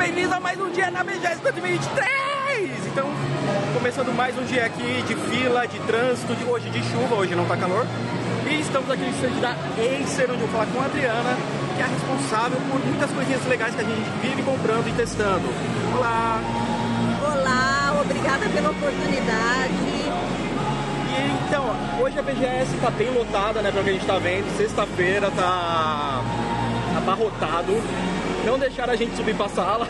bem-vindos a mais um dia na BGS 2023! Então, começando mais um dia aqui de fila, de trânsito, de hoje de chuva, hoje não tá calor. E estamos aqui no estande da Acer, onde eu vou falar com a Adriana, que é responsável por muitas coisinhas legais que a gente vive comprando e testando. Olá! Olá, obrigada pela oportunidade. E então, hoje a BGS tá bem lotada, né, pelo que a gente tá vendo. Sexta-feira tá abarrotado. Não deixaram a gente subir pra sala.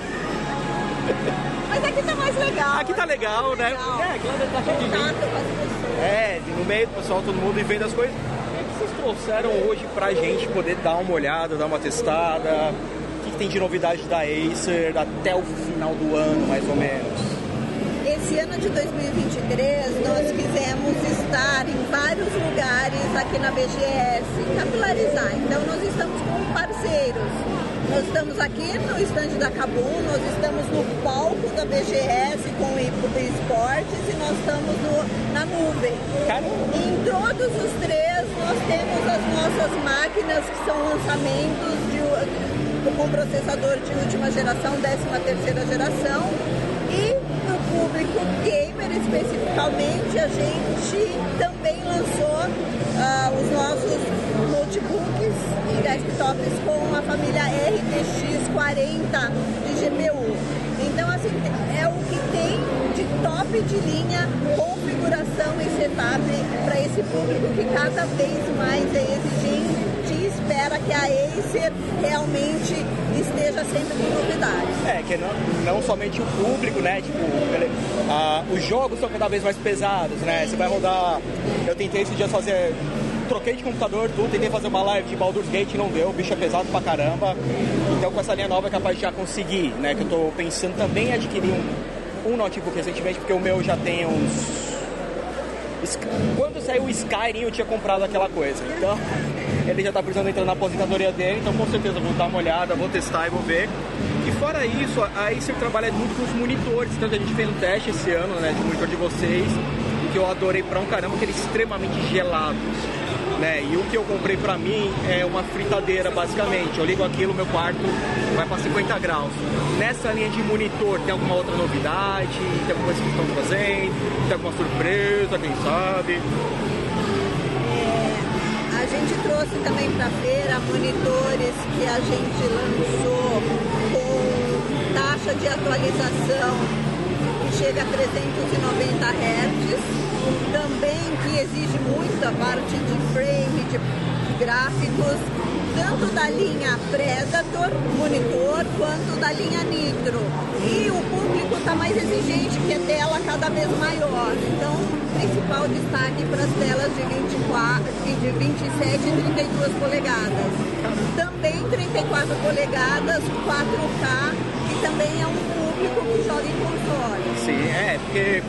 Mas aqui tá mais legal. Aqui tá legal, né? Legal. É, aqui tá cheio de gente. É, no meio do pessoal, todo mundo e vendo as coisas. O que vocês trouxeram hoje pra gente poder dar uma olhada, dar uma testada? O que, que tem de novidade da Acer até o final do ano, mais ou menos? Esse ano de 2023 nós quisemos estar em vários lugares aqui na BGS, capilarizar. Então nós estamos com parceiros. Nós estamos aqui no estande da Cabum, nós estamos no palco da BGS com o esportes e nós estamos no- na nuvem. Caramba! Em todos os três nós temos as nossas máquinas que são lançamentos de- com processador de última geração, 13 terceira geração. Público gamer especificamente, a gente também lançou ah, os nossos notebooks e desktops com a família RTX 40 de GPU. Então, assim, é o que tem de top de linha, configuração e setup para esse público que cada vez mais é exigente e espera que a Acer realmente esteja sempre com novidades. É, que não, não somente o público, né? Tipo, ele- os jogos são cada vez mais pesados, né? Você vai rodar. Eu tentei esses dias fazer. Troquei de computador, tudo, tentei fazer uma live de Baldur's Gate, não deu, o bicho é pesado pra caramba. Então com essa linha nova é capaz de já conseguir, né? Que eu tô pensando também em adquirir um, um notebook recentemente, porque o meu já tem uns. Quando saiu o Skyrim eu tinha comprado aquela coisa. Então ele já tá precisando entrar na aposentadoria dele, então com certeza vou dar uma olhada, vou testar e vou ver. E fora isso, a Acer trabalha muito com os monitores, tanto a gente fez um teste esse ano, né, de monitor de vocês, que eu adorei pra um caramba, que eles extremamente gelados. Né? E o que eu comprei pra mim é uma fritadeira, basicamente. Eu ligo aquilo, meu quarto vai pra 50 graus. Nessa linha de monitor, tem alguma outra novidade? Tem alguma coisa que estão fazendo? Tem alguma surpresa, quem sabe? A gente trouxe também para a feira monitores que a gente lançou com taxa de atualização que chega a 390 Hz, também que exige muito a parte de frame, de gráficos, tanto da linha Predator monitor quanto da linha Nitro. E o público está mais exigente, que é tela cada vez maior. Então, principal destaque para as telas de 24, de 27 e 32 polegadas. Também 34 polegadas, 4K, que também é um público que joga em console. Sim, é, porque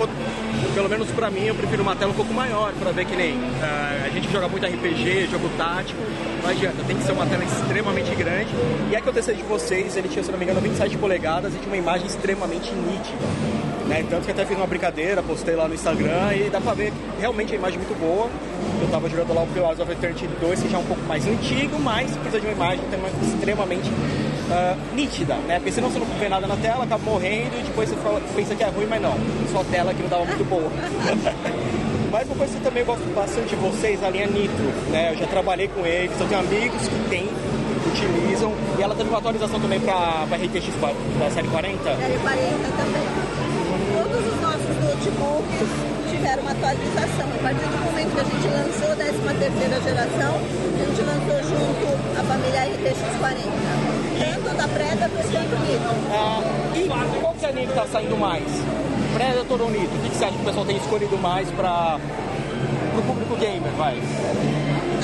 pelo menos pra mim eu prefiro uma tela um pouco maior pra ver que nem ah, a gente joga muito RPG, jogo tático, não adianta, tem que ser uma tela extremamente grande. E é que eu testei de vocês, ele tinha, se não me engano, 27 polegadas e tinha uma imagem extremamente nítida. Né? Tanto que até fiz uma brincadeira, postei lá no Instagram e dá pra ver realmente a imagem muito boa. Eu tava jogando lá o Pillars of Eternity 2, que já é um pouco mais antigo, mas precisa de uma imagem extremamente ah, nítida, né? Porque senão você não vê nada na tela, acaba morrendo e depois você fala- pensa que é ruim, mas não. Só tela que não tava muito boa. Mas uma coisa que eu também gosto bastante de vocês, a linha Nitro, né? Eu já trabalhei com eles, eu tenho amigos que têm, utilizam, e ela teve uma atualização também pra RTX da série 40. Série 40 também. Todos os nossos notebooks tiveram uma atualização. A partir do momento que a gente lançou a 13 terceira geração, a gente lançou junto a família RTX 40. Tanto da Predator quanto do Nitro. Ah, e qual que é a linha que tá saindo mais? Predator ou Nitro? O que, que você acha que o pessoal tem escolhido mais para o público gamer, vai?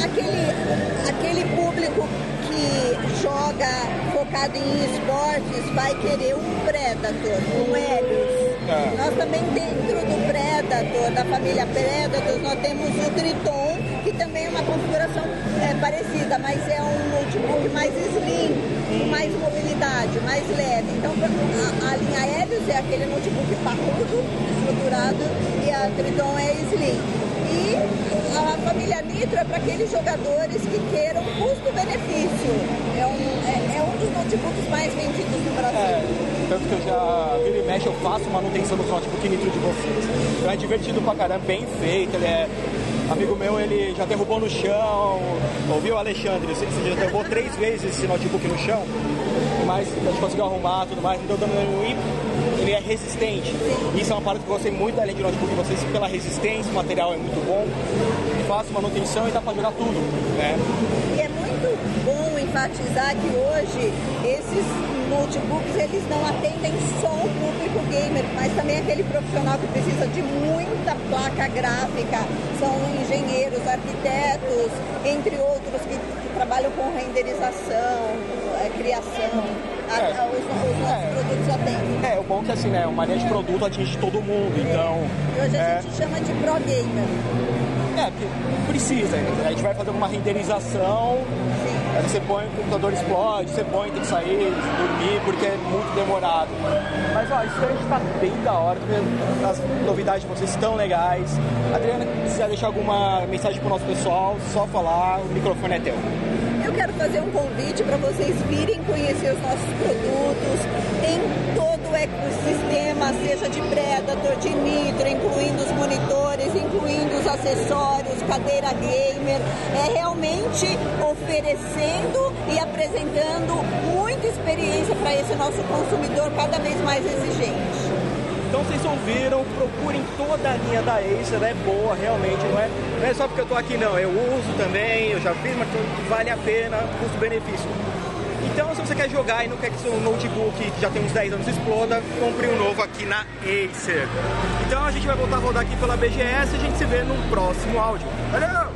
aquele, aquele público que joga focado em esportes vai querer um Predator, um Helios. É. Nós também dentro do Predator, da família Predator, nós temos o Triton, que também é uma configuração é, parecida, mas é um notebook mais slim, com mais mobilidade, mais leve. Então a, a linha Helios é aquele notebook parrudo, estruturado, e a Triton é slim. E a família Nitro é para aqueles jogadores que queiram custo-benefício. É um, é, é um dos notebooks mais vendidos no Brasil. É, tanto que eu já viro e mexe, eu faço manutenção dos notebook Nitro de vocês. Então é divertido pra caramba, bem feito, ele é amigo meu, ele já derrubou no chão. Ouviu, Alexandre? Você já derrubou três vezes esse notebook no chão, mas a gente conseguiu arrumar tudo mais, não deu dano nenhum. Ele é resistente. Isso é uma parte que eu gostei muito da linha de notebook de vocês, pela resistência, o material é muito bom, fácil manutenção e dá pra jogar tudo, né? E é muito bom enfatizar que hoje esses notebooks eles não atendem só o público gamer, mas também aquele profissional que precisa de muita placa gráfica. São engenheiros, arquitetos, entre outros que, que trabalham com renderização, é, criação. A, É. a, os, os nossos É. produtos atendem. É, o bom é que assim, né, uma linha de produto atinge todo mundo, então... E hoje a é, gente chama de pro gamer. É, porque precisa. A gente vai fazer uma renderização, aí você põe, o computador explode, você põe, tem que sair, dormir, porque é muito demorado. Mas ó, isso está bem da hora, as novidades de vocês estão legais. Adriana, se quiser deixar alguma mensagem pro nosso pessoal, só falar, o microfone é teu. Eu quero fazer um convite para vocês virem conhecer os nossos produtos em todo o ecossistema, seja de Predator, de Nitro, incluindo os monitores, acessórios, cadeira gamer. É realmente oferecendo e apresentando muita experiência para esse nosso consumidor cada vez mais exigente. Então vocês ouviram, procurem toda a linha da Acer, é boa realmente, não é, não é só porque eu tô aqui não, eu uso também, eu já fiz, mas vale a pena, custo-benefício. Então se você quer jogar e não quer que seu notebook que já tem uns 10 anos exploda, compre um novo aqui na Acer. Então a gente vai voltar a rodar aqui pela BGS e a gente se vê num próximo áudio. Valeu!